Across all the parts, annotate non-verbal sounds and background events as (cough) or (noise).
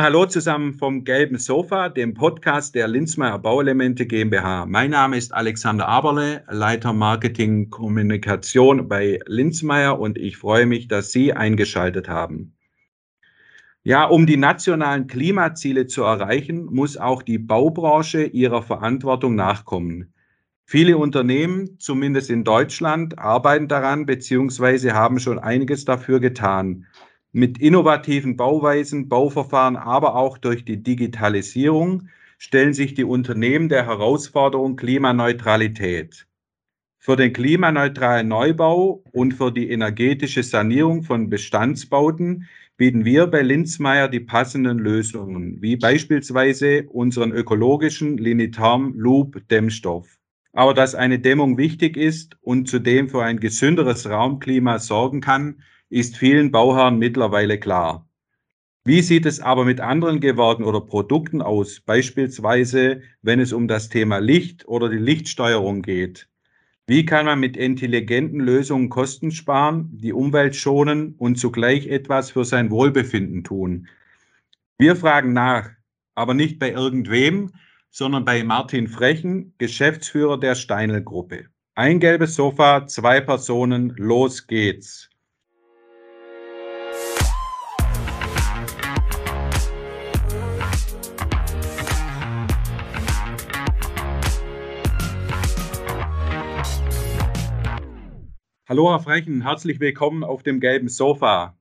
Hallo zusammen vom Gelben Sofa, dem Podcast der Linzmeier Bauelemente GmbH. Mein Name ist Alexander Aberle, Leiter Marketing Kommunikation bei Linzmeier und ich freue mich, dass Sie eingeschaltet haben. Ja, um die nationalen Klimaziele zu erreichen, muss auch die Baubranche ihrer Verantwortung nachkommen. Viele Unternehmen, zumindest in Deutschland, arbeiten daran bzw. haben schon einiges dafür getan mit innovativen Bauweisen, Bauverfahren, aber auch durch die Digitalisierung stellen sich die Unternehmen der Herausforderung Klimaneutralität. Für den klimaneutralen Neubau und für die energetische Sanierung von Bestandsbauten bieten wir bei Linzmeier die passenden Lösungen, wie beispielsweise unseren ökologischen Linitarm Loop Dämmstoff. Aber dass eine Dämmung wichtig ist und zudem für ein gesünderes Raumklima sorgen kann, ist vielen Bauherren mittlerweile klar. Wie sieht es aber mit anderen Gewerken oder Produkten aus, beispielsweise wenn es um das Thema Licht oder die Lichtsteuerung geht? Wie kann man mit intelligenten Lösungen Kosten sparen, die Umwelt schonen und zugleich etwas für sein Wohlbefinden tun? Wir fragen nach, aber nicht bei irgendwem, sondern bei Martin Frechen, Geschäftsführer der Steinl Gruppe. Ein gelbes Sofa, zwei Personen, los geht's. Hallo, Herr Frechen, herzlich willkommen auf dem gelben Sofa.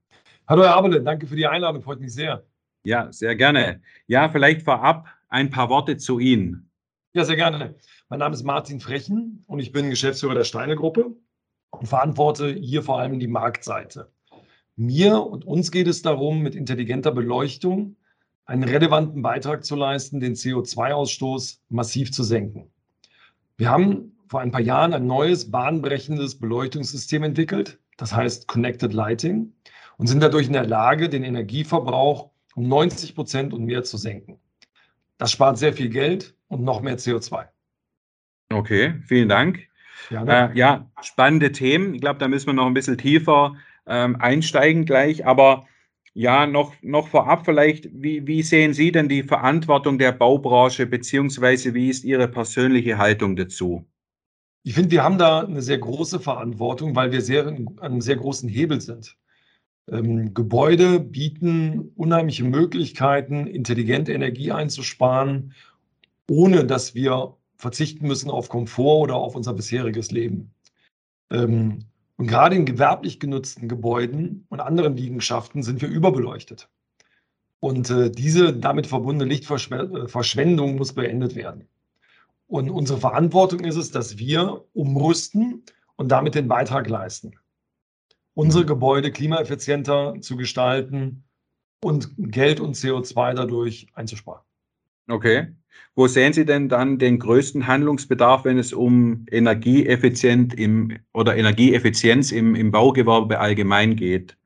Hallo, Herr Aberle, danke für die Einladung, freut mich sehr. Ja, sehr gerne. Ja, vielleicht vorab ein paar Worte zu Ihnen. Ja, sehr gerne. Mein Name ist Martin Frechen und ich bin Geschäftsführer der Steine Gruppe und verantworte hier vor allem die Marktseite. Mir und uns geht es darum, mit intelligenter Beleuchtung einen relevanten Beitrag zu leisten, den CO2-Ausstoß massiv zu senken. Wir haben vor ein paar Jahren ein neues, bahnbrechendes Beleuchtungssystem entwickelt, das heißt Connected Lighting, und sind dadurch in der Lage, den Energieverbrauch um 90 Prozent und mehr zu senken. Das spart sehr viel Geld und noch mehr CO2. Okay, vielen Dank. Äh, ja, spannende Themen. Ich glaube, da müssen wir noch ein bisschen tiefer ähm, einsteigen gleich. Aber ja, noch, noch vorab vielleicht, wie, wie sehen Sie denn die Verantwortung der Baubranche, beziehungsweise wie ist Ihre persönliche Haltung dazu? Ich finde, wir haben da eine sehr große Verantwortung, weil wir sehr, an einem sehr großen Hebel sind. Ähm, Gebäude bieten unheimliche Möglichkeiten, intelligente Energie einzusparen, ohne dass wir verzichten müssen auf Komfort oder auf unser bisheriges Leben. Ähm, und gerade in gewerblich genutzten Gebäuden und anderen Liegenschaften sind wir überbeleuchtet. Und äh, diese damit verbundene Lichtverschwendung muss beendet werden. Und unsere Verantwortung ist es, dass wir umrüsten und damit den Beitrag leisten, unsere mhm. Gebäude klimaeffizienter zu gestalten und Geld und CO2 dadurch einzusparen. Okay. Wo sehen Sie denn dann den größten Handlungsbedarf, wenn es um Energieeffizient im oder Energieeffizienz im, im Baugewerbe allgemein geht?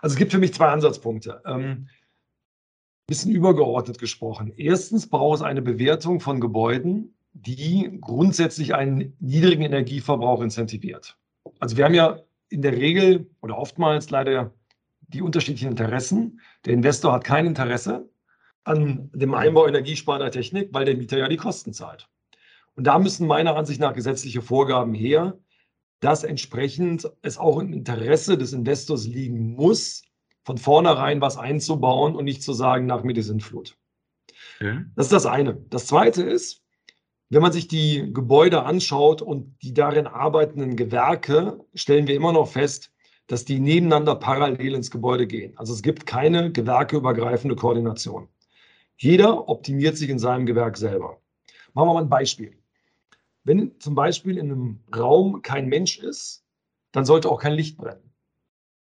Also es gibt für mich zwei Ansatzpunkte. Ähm, bisschen übergeordnet gesprochen. Erstens braucht es eine Bewertung von Gebäuden, die grundsätzlich einen niedrigen Energieverbrauch incentiviert. Also wir haben ja in der Regel oder oftmals leider die unterschiedlichen Interessen. Der Investor hat kein Interesse an dem Einbau energiesparender Technik, weil der Mieter ja die Kosten zahlt. Und da müssen meiner Ansicht nach gesetzliche Vorgaben her, dass entsprechend es auch im Interesse des Investors liegen muss, von vornherein was einzubauen und nicht zu sagen, nach mir die Sintflut. Okay. Das ist das eine. Das zweite ist, wenn man sich die Gebäude anschaut und die darin arbeitenden Gewerke, stellen wir immer noch fest, dass die nebeneinander parallel ins Gebäude gehen. Also es gibt keine gewerkeübergreifende Koordination. Jeder optimiert sich in seinem Gewerk selber. Machen wir mal ein Beispiel. Wenn zum Beispiel in einem Raum kein Mensch ist, dann sollte auch kein Licht brennen.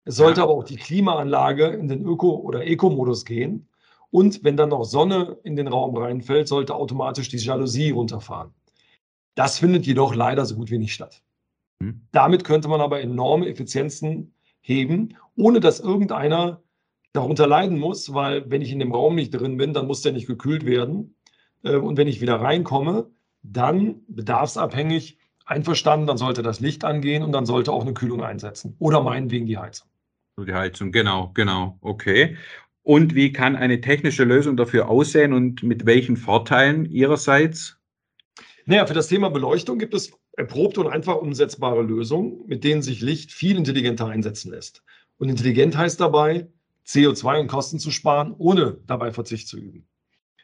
Es sollte ja. aber auch die Klimaanlage in den Öko- oder Eco-Modus gehen. Und wenn dann noch Sonne in den Raum reinfällt, sollte automatisch die Jalousie runterfahren. Das findet jedoch leider so gut wie nicht statt. Mhm. Damit könnte man aber enorme Effizienzen heben, ohne dass irgendeiner darunter leiden muss, weil wenn ich in dem Raum nicht drin bin, dann muss der nicht gekühlt werden. Äh, und wenn ich wieder reinkomme, dann bedarfsabhängig einverstanden, dann sollte das Licht angehen und dann sollte auch eine Kühlung einsetzen oder meinetwegen die Heizung. Die Heizung, genau, genau, okay. Und wie kann eine technische Lösung dafür aussehen und mit welchen Vorteilen Ihrerseits? Naja, für das Thema Beleuchtung gibt es erprobte und einfach umsetzbare Lösungen, mit denen sich Licht viel intelligenter einsetzen lässt. Und intelligent heißt dabei, CO2 und Kosten zu sparen, ohne dabei Verzicht zu üben.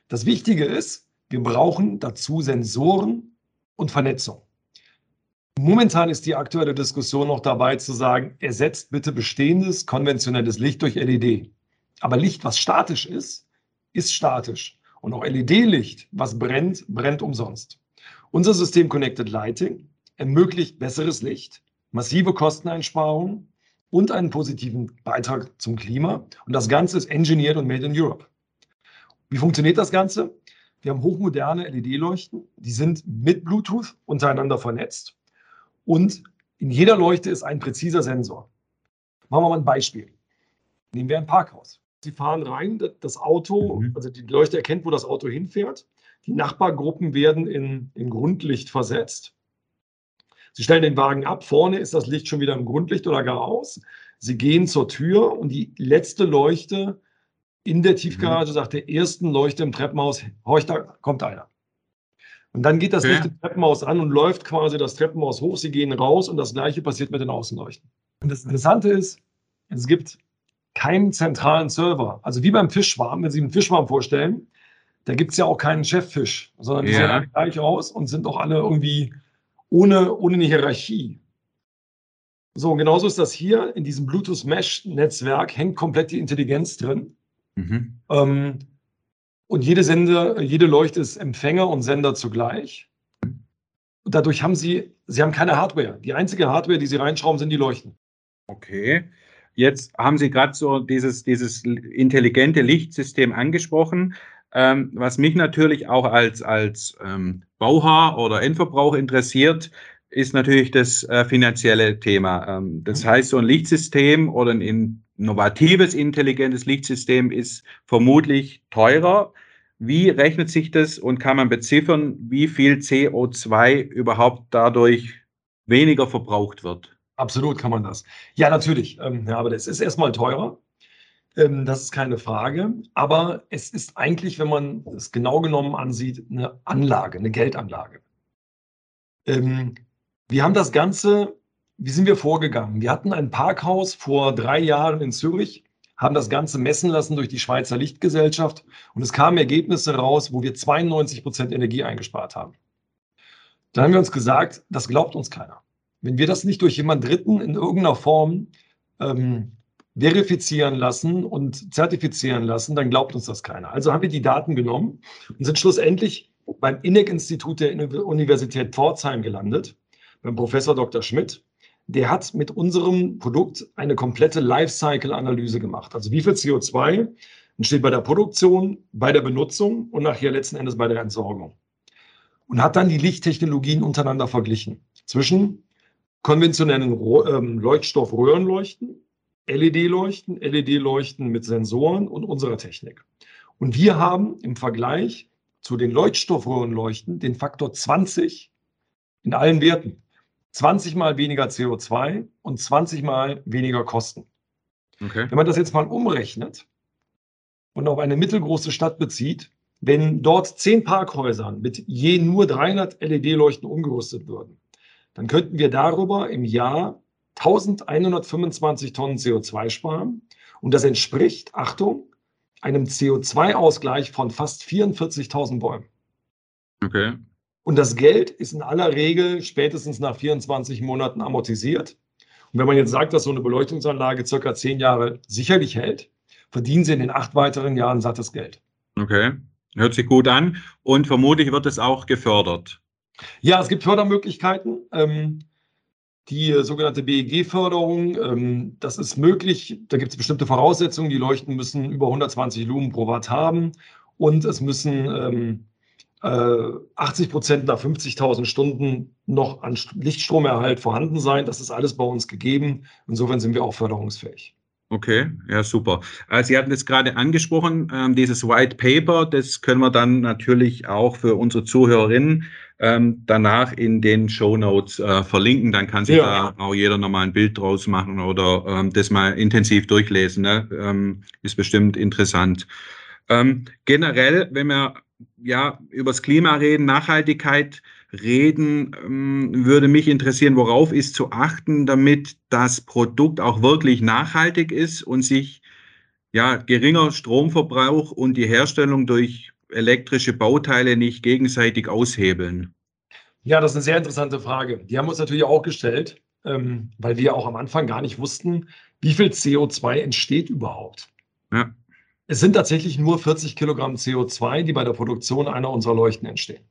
Das Wichtige ist, wir brauchen dazu Sensoren und Vernetzung. Momentan ist die aktuelle Diskussion noch dabei zu sagen, ersetzt bitte bestehendes konventionelles Licht durch LED. Aber Licht, was statisch ist, ist statisch. Und auch LED-Licht, was brennt, brennt umsonst. Unser System Connected Lighting ermöglicht besseres Licht, massive Kosteneinsparungen und einen positiven Beitrag zum Klima. Und das Ganze ist engineered und made in Europe. Wie funktioniert das Ganze? Wir haben hochmoderne LED-Leuchten, die sind mit Bluetooth untereinander vernetzt und in jeder Leuchte ist ein präziser Sensor. Machen wir mal ein Beispiel. Nehmen wir ein Parkhaus. Sie fahren rein, das Auto, mhm. also die Leuchte erkennt, wo das Auto hinfährt. Die Nachbargruppen werden in, in Grundlicht versetzt. Sie stellen den Wagen ab, vorne ist das Licht schon wieder im Grundlicht oder gar aus. Sie gehen zur Tür und die letzte Leuchte in der Tiefgarage mhm. sagt der ersten Leuchte im Treppenhaus, horch, da kommt einer. Und dann geht das. Licht im Treppenhaus an und läuft quasi das Treppenhaus hoch. Sie gehen raus und das gleiche passiert mit den Außenleuchten. Und das Interessante ist, es gibt keinen zentralen Server. Also wie beim Fischschwarm, wenn Sie einen Fischschwarm vorstellen, da gibt es ja auch keinen Cheffisch, sondern die ja. sehen alle gleich aus und sind auch alle irgendwie ohne, ohne eine Hierarchie. So, und genauso ist das hier. In diesem Bluetooth-Mesh-Netzwerk hängt komplett die Intelligenz drin. Mhm. Ähm, und jede Sender, jede Leuchte ist Empfänger und Sender zugleich. Und dadurch haben Sie, Sie haben keine Hardware. Die einzige Hardware, die Sie reinschrauben, sind die Leuchten. Okay. Jetzt haben Sie gerade so dieses, dieses intelligente Lichtsystem angesprochen. Ähm, was mich natürlich auch als, als ähm, Bauherr oder Endverbraucher interessiert, ist natürlich das äh, finanzielle Thema. Ähm, das mhm. heißt, so ein Lichtsystem oder ein innovatives, intelligentes Lichtsystem ist vermutlich teurer. Wie rechnet sich das und kann man beziffern, wie viel CO2 überhaupt dadurch weniger verbraucht wird? Absolut kann man das. Ja, natürlich. Ähm, ja, aber das ist erstmal teurer. Ähm, das ist keine Frage. Aber es ist eigentlich, wenn man es genau genommen ansieht, eine Anlage, eine Geldanlage. Ähm, wir haben das Ganze, wie sind wir vorgegangen? Wir hatten ein Parkhaus vor drei Jahren in Zürich, haben das Ganze messen lassen durch die Schweizer Lichtgesellschaft und es kamen Ergebnisse raus, wo wir 92 Prozent Energie eingespart haben. Dann haben wir uns gesagt, das glaubt uns keiner. Wenn wir das nicht durch jemand Dritten in irgendeiner Form ähm, verifizieren lassen und zertifizieren lassen, dann glaubt uns das keiner. Also haben wir die Daten genommen und sind schlussendlich beim INEC-Institut der Universität Pforzheim gelandet, beim Professor Dr. Schmidt. Der hat mit unserem Produkt eine komplette Lifecycle-Analyse gemacht. Also wie viel CO2 entsteht bei der Produktion, bei der Benutzung und nachher letzten Endes bei der Entsorgung. Und hat dann die Lichttechnologien untereinander verglichen zwischen konventionellen ähm, Leuchtstoffröhrenleuchten LED-Leuchten, LED-Leuchten mit Sensoren und unserer Technik. Und wir haben im Vergleich zu den Leuchtstoffröhrenleuchten den Faktor 20 in allen Werten. 20 mal weniger CO2 und 20 mal weniger Kosten. Okay. Wenn man das jetzt mal umrechnet und auf eine mittelgroße Stadt bezieht, wenn dort zehn Parkhäusern mit je nur 300 LED-Leuchten umgerüstet würden, dann könnten wir darüber im Jahr 1125 Tonnen CO2 sparen. Und das entspricht, Achtung, einem CO2-Ausgleich von fast 44.000 Bäumen. Okay. Und das Geld ist in aller Regel spätestens nach 24 Monaten amortisiert. Und wenn man jetzt sagt, dass so eine Beleuchtungsanlage circa zehn Jahre sicherlich hält, verdienen sie in den acht weiteren Jahren sattes Geld. Okay, hört sich gut an. Und vermutlich wird es auch gefördert. Ja, es gibt Fördermöglichkeiten. Ähm, die sogenannte BEG-Förderung, ähm, das ist möglich. Da gibt es bestimmte Voraussetzungen. Die Leuchten müssen über 120 Lumen pro Watt haben und es müssen ähm, äh, 80 Prozent nach 50.000 Stunden noch an Lichtstromerhalt vorhanden sein. Das ist alles bei uns gegeben. Insofern sind wir auch förderungsfähig. Okay, ja, super. Äh, Sie hatten es gerade angesprochen, ähm, dieses White Paper, das können wir dann natürlich auch für unsere Zuhörerinnen ähm, danach in den Show Notes äh, verlinken. Dann kann sich ja. da auch jeder nochmal ein Bild draus machen oder ähm, das mal intensiv durchlesen. Ne? Ist bestimmt interessant. Generell, wenn wir ja übers Klima reden, Nachhaltigkeit, reden, ähm, würde mich interessieren, worauf ist zu achten, damit das Produkt auch wirklich nachhaltig ist und sich ja geringer Stromverbrauch und die Herstellung durch elektrische Bauteile nicht gegenseitig aushebeln? Ja, das ist eine sehr interessante Frage. Die haben wir uns natürlich auch gestellt, ähm, weil wir auch am Anfang gar nicht wussten, wie viel CO2 entsteht überhaupt. Ja. Es sind tatsächlich nur 40 Kilogramm CO2, die bei der Produktion einer unserer Leuchten entstehen.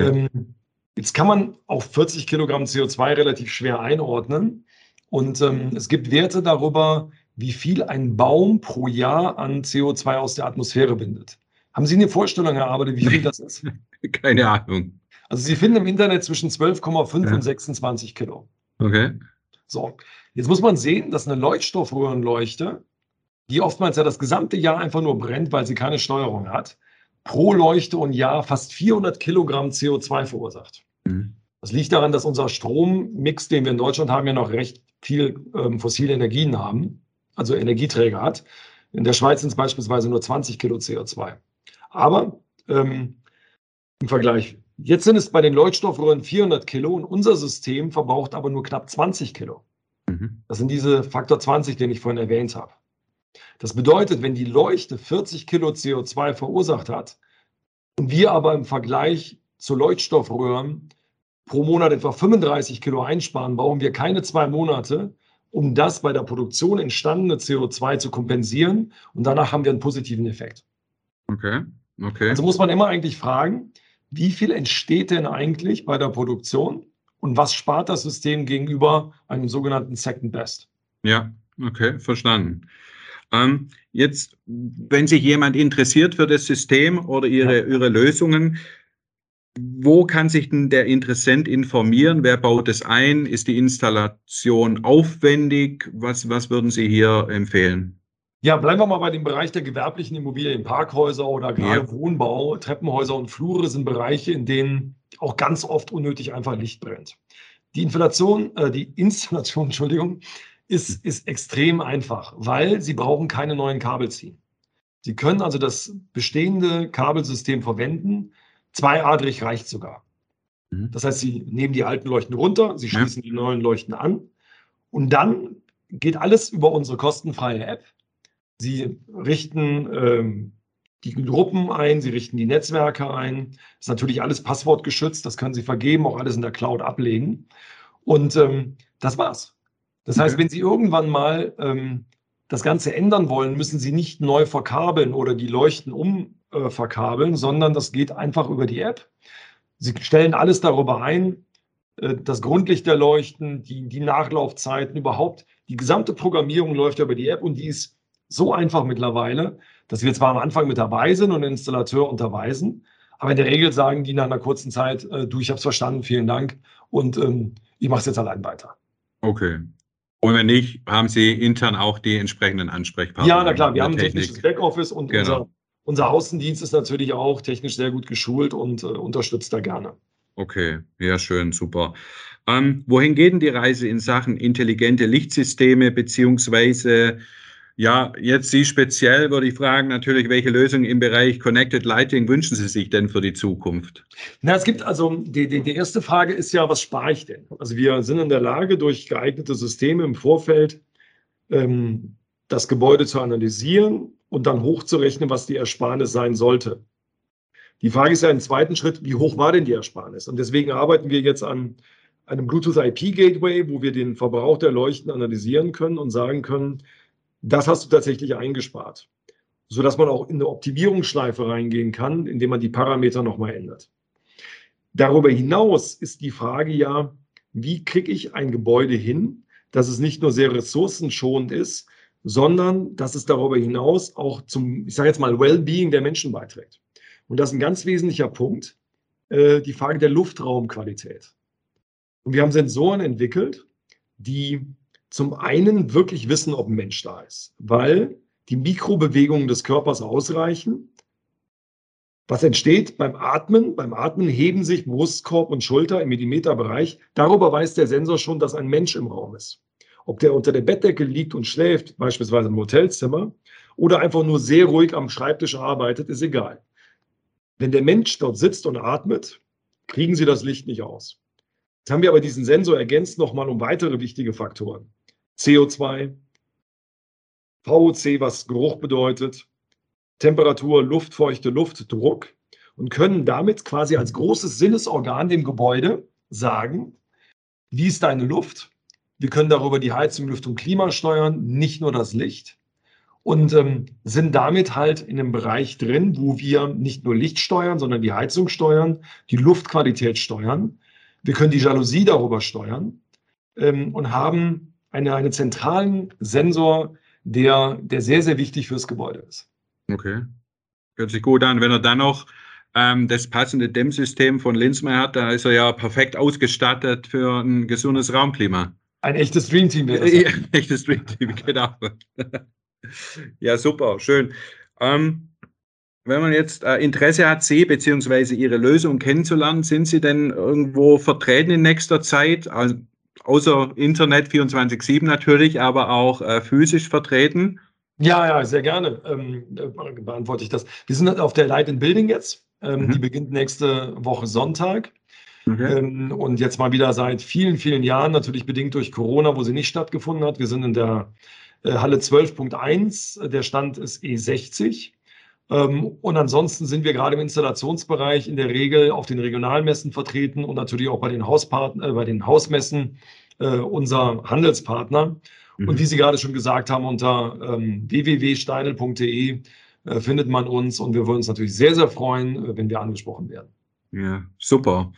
Ähm, jetzt kann man auf 40 Kilogramm CO2 relativ schwer einordnen. Und ähm, es gibt Werte darüber, wie viel ein Baum pro Jahr an CO2 aus der Atmosphäre bindet. Haben Sie eine Vorstellung, Herr Abede, wie viel das ist? (laughs) Keine Ahnung. Also Sie finden im Internet zwischen 12,5 ja. und 26 Kilo. Okay. So, jetzt muss man sehen, dass eine Leuchtstoffröhrenleuchte, die oftmals ja das gesamte Jahr einfach nur brennt, weil sie keine Steuerung hat, pro Leuchte und Jahr fast 400 Kilogramm CO2 verursacht. Mhm. Das liegt daran, dass unser Strommix, den wir in Deutschland haben, ja noch recht viel ähm, fossile Energien haben, also Energieträger hat. In der Schweiz sind es beispielsweise nur 20 Kilo CO2. Aber ähm, im Vergleich, jetzt sind es bei den Leuchtstoffröhren 400 Kilo und unser System verbraucht aber nur knapp 20 Kilo. Mhm. Das sind diese Faktor 20, den ich vorhin erwähnt habe. Das bedeutet, wenn die Leuchte 40 Kilo CO2 verursacht hat und wir aber im Vergleich zu Leuchtstoffröhren pro Monat etwa 35 Kilo einsparen, brauchen wir keine zwei Monate, um das bei der Produktion entstandene CO2 zu kompensieren. Und danach haben wir einen positiven Effekt. Okay, okay. Also muss man immer eigentlich fragen, wie viel entsteht denn eigentlich bei der Produktion und was spart das System gegenüber einem sogenannten Second Best? Ja, okay, verstanden. Ähm, jetzt, wenn sich jemand interessiert für das System oder Ihre. Ihre Lösungen, wo kann sich denn der Interessent informieren? Wer baut es ein? Ist die Installation aufwendig? Was, was würden Sie hier empfehlen? Ja, bleiben wir mal bei dem Bereich der gewerblichen Immobilien, Parkhäuser oder gerade ja. Wohnbau, Treppenhäuser und Flure sind Bereiche, in denen auch ganz oft unnötig einfach Licht brennt. Die Inflation, äh, die Installation, (laughs) Entschuldigung, ist, ist extrem einfach, weil Sie brauchen keine neuen Kabel ziehen. Sie können also das bestehende Kabelsystem verwenden. Zweiadrig reicht sogar. Mhm. Das heißt, Sie nehmen die alten Leuchten runter, Sie schließen ja. die neuen Leuchten an und dann geht alles über unsere kostenfreie App. Sie richten ähm, die Gruppen ein, Sie richten die Netzwerke ein. Das ist natürlich alles passwortgeschützt, das können Sie vergeben, auch alles in der Cloud ablegen. Und ähm, das war's. Das heißt, wenn Sie irgendwann mal ähm, das Ganze ändern wollen, müssen Sie nicht neu verkabeln oder die Leuchten umverkabeln, äh, sondern das geht einfach über die App. Sie stellen alles darüber ein, äh, das Grundlicht der Leuchten, die, die Nachlaufzeiten, überhaupt. Die gesamte Programmierung läuft über die App und die ist so einfach mittlerweile, dass wir zwar am Anfang mit dabei sind und den Installateur unterweisen, aber in der Regel sagen die nach einer kurzen Zeit, äh, du, ich habe es verstanden, vielen Dank und ähm, ich mache es jetzt allein weiter. Okay, und wenn nicht, haben Sie intern auch die entsprechenden Ansprechpartner? Ja, na klar, wir haben ein technisches Backoffice und genau. unser, unser Außendienst ist natürlich auch technisch sehr gut geschult und äh, unterstützt da gerne. Okay, ja, schön, super. Ähm, wohin geht denn die Reise in Sachen intelligente Lichtsysteme beziehungsweise ja, jetzt Sie speziell würde ich fragen natürlich, welche Lösungen im Bereich Connected Lighting wünschen Sie sich denn für die Zukunft? Na, es gibt also, die, die, die erste Frage ist ja, was spare ich denn? Also wir sind in der Lage, durch geeignete Systeme im Vorfeld ähm, das Gebäude zu analysieren und dann hochzurechnen, was die Ersparnis sein sollte. Die Frage ist ja im zweiten Schritt, wie hoch war denn die Ersparnis? Und deswegen arbeiten wir jetzt an einem Bluetooth IP Gateway, wo wir den Verbrauch der Leuchten analysieren können und sagen können, das hast du tatsächlich eingespart, sodass man auch in eine Optimierungsschleife reingehen kann, indem man die Parameter nochmal ändert. Darüber hinaus ist die Frage ja, wie kriege ich ein Gebäude hin, dass es nicht nur sehr ressourcenschonend ist, sondern dass es darüber hinaus auch zum, ich sage jetzt mal, Wellbeing der Menschen beiträgt. Und das ist ein ganz wesentlicher Punkt, äh, die Frage der Luftraumqualität. Und wir haben Sensoren entwickelt, die zum einen wirklich wissen, ob ein Mensch da ist, weil die Mikrobewegungen des Körpers ausreichen. Was entsteht beim Atmen? Beim Atmen heben sich Brustkorb und Schulter im Millimeterbereich. Darüber weiß der Sensor schon, dass ein Mensch im Raum ist. Ob der unter der Bettdecke liegt und schläft, beispielsweise im Hotelzimmer, oder einfach nur sehr ruhig am Schreibtisch arbeitet, ist egal. Wenn der Mensch dort sitzt und atmet, kriegen Sie das Licht nicht aus. Jetzt haben wir aber diesen Sensor ergänzt nochmal um weitere wichtige Faktoren. CO2, VOC, was Geruch bedeutet, Temperatur, Luftfeuchte, Luft, Druck und können damit quasi als großes Sinnesorgan dem Gebäude sagen, wie ist deine Luft? Wir können darüber die Heizung, Lüftung, Klima steuern, nicht nur das Licht. Und ähm, sind damit halt in einem Bereich drin, wo wir nicht nur Licht steuern, sondern die Heizung steuern, die Luftqualität steuern. Wir können die Jalousie darüber steuern ähm, und haben eine, einen zentralen Sensor, der, der sehr, sehr wichtig fürs Gebäude ist. Okay. Hört sich gut an. Wenn er dann noch ähm, das passende Dämmsystem von Linzmeier hat, da ist er ja perfekt ausgestattet für ein gesundes Raumklima. Ein echtes Dreamteam wäre das. (laughs) Ja, ein echtes Dreamteam, genau. (laughs) ja, super, schön. Ähm, wenn man jetzt äh, Interesse hat, Sie bzw. Ihre Lösung kennenzulernen, sind Sie denn irgendwo vertreten in nächster Zeit? Also außer Internet 24-7 natürlich, aber auch äh, physisch vertreten? Ja, ja, sehr gerne ähm, äh, beantworte ich das. Wir sind auf der Light in Building jetzt. Ähm, mhm. Die beginnt nächste Woche Sonntag. Okay. Ähm, und jetzt mal wieder seit vielen, vielen Jahren, natürlich bedingt durch Corona, wo sie nicht stattgefunden hat. Wir sind in der äh, Halle 12.1. Der Stand ist E60. Ähm, und ansonsten sind wir gerade im Installationsbereich in der Regel auf den Regionalmessen vertreten und natürlich auch bei den, Hauspartner, äh, bei den Hausmessen äh, unser Handelspartner. Mhm. Und wie Sie gerade schon gesagt haben, unter ähm, www.steidel.de äh, findet man uns und wir würden uns natürlich sehr, sehr freuen, äh, wenn wir angesprochen werden. Ja, super.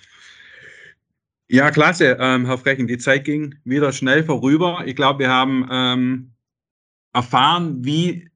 Ja, klasse, ähm, Herr Frechen. Die Zeit ging wieder schnell vorüber. Ich glaube, wir haben ähm, erfahren, wie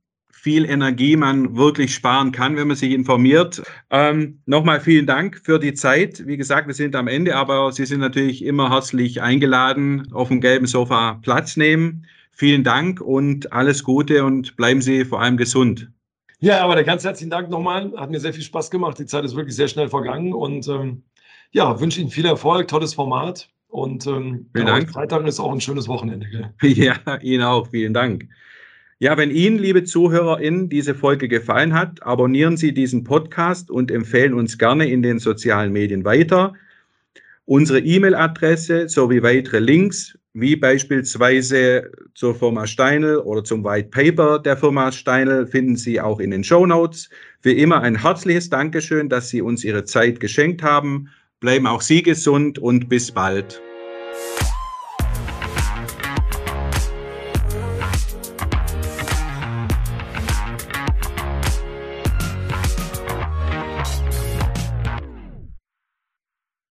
viel Energie man wirklich sparen kann, wenn man sich informiert. Ähm, Nochmal vielen Dank für die Zeit. Wie gesagt, wir sind am Ende, aber Sie sind natürlich immer herzlich eingeladen, auf dem gelben Sofa Platz nehmen. Vielen Dank und alles Gute und bleiben Sie vor allem gesund. Ja, aber ganz herzlichen Dank nochmal. Hat mir sehr viel Spaß gemacht. Die Zeit ist wirklich sehr schnell vergangen und ähm, ja, wünsche Ihnen viel Erfolg, tolles Format und ähm, vielen Dank. Freitag ist auch ein schönes Wochenende. Gell? (laughs) Ja, Ihnen auch. Vielen Dank. Ja, wenn Ihnen, liebe ZuhörerInnen, diese Folge gefallen hat, abonnieren Sie diesen Podcast und empfehlen uns gerne in den sozialen Medien weiter. Unsere E-Mail-Adresse sowie weitere Links, wie beispielsweise zur Firma Steinl oder zum White Paper der Firma Steinl, finden Sie auch in den Show Notes. Wie immer ein herzliches Dankeschön, dass Sie uns Ihre Zeit geschenkt haben. Bleiben auch Sie gesund und bis bald.